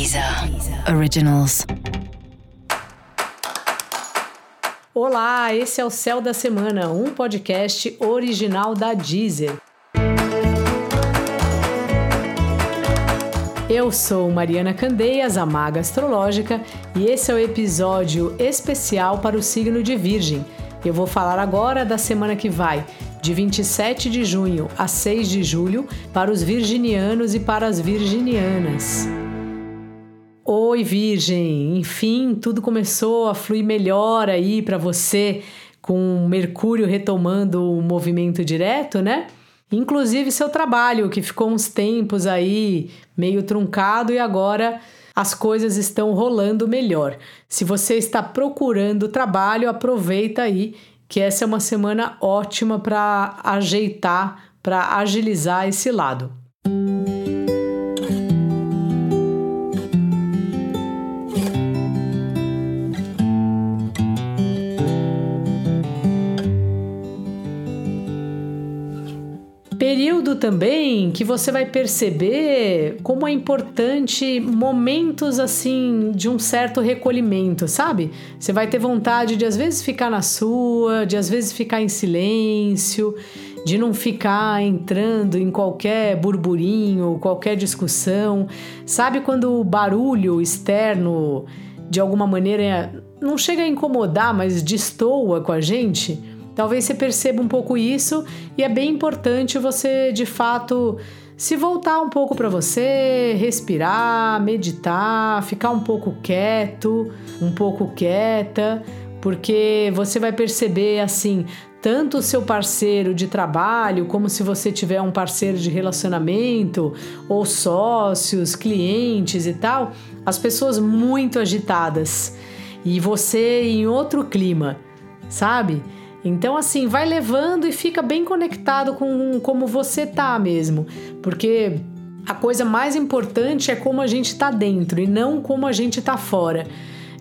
Deezer Originals. Olá, esse é o Céu da Semana, um podcast original da Deezer. Eu sou Mariana Candeias, a Maga Astrológica, e esse é o episódio especial para o signo de Virgem. Eu vou falar agora da semana que vai, de 27 de junho a 6 de julho, para os virginianos e para as virginianas. Oi, Virgem! Enfim, tudo começou a fluir melhor aí para você, com Mercúrio retomando o movimento direto, né? Inclusive seu trabalho, que ficou uns tempos aí meio truncado e agora as coisas estão rolando melhor. Se você está procurando trabalho, aproveita aí que essa é uma semana ótima para ajeitar, para agilizar esse lado. Período também que você vai perceber como é importante momentos assim de um certo recolhimento, sabe? Você vai ter vontade de às vezes ficar na sua, de às vezes ficar em silêncio, de não ficar entrando em qualquer burburinho, qualquer discussão. Sabe quando o barulho externo de alguma maneira não chega a incomodar, mas destoa com a gente? Talvez você perceba um pouco isso e é bem importante você, de fato, se voltar um pouco para você, respirar, meditar, ficar um pouco quieto, um pouco quieta, porque você vai perceber assim, tanto o seu parceiro de trabalho, como se você tiver um parceiro de relacionamento, ou sócios, clientes e tal, as pessoas muito agitadas e você em outro clima, sabe? Então, assim, vai levando e fica bem conectado com como você tá mesmo. Porque a coisa mais importante é como a gente tá dentro e não como a gente tá fora.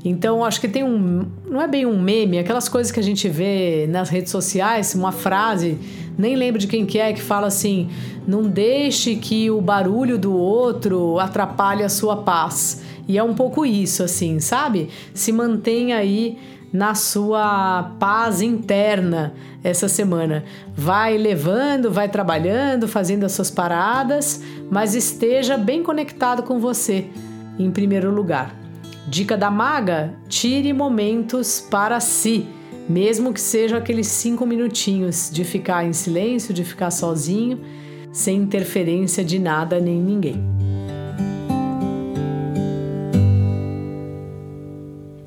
Então, acho que tem um. Não é bem um meme, aquelas coisas que a gente vê nas redes sociais, uma frase, nem lembro de quem que é, que fala assim: não deixe que o barulho do outro atrapalhe a sua paz. E é um pouco isso, assim, sabe? Se mantenha aí na sua paz interna essa semana. Vai levando, vai trabalhando, fazendo as suas paradas, mas esteja bem conectado com você em primeiro lugar. Dica da maga: tire momentos para si, mesmo que sejam aqueles cinco minutinhos de ficar em silêncio, de ficar sozinho, sem interferência de nada nem ninguém.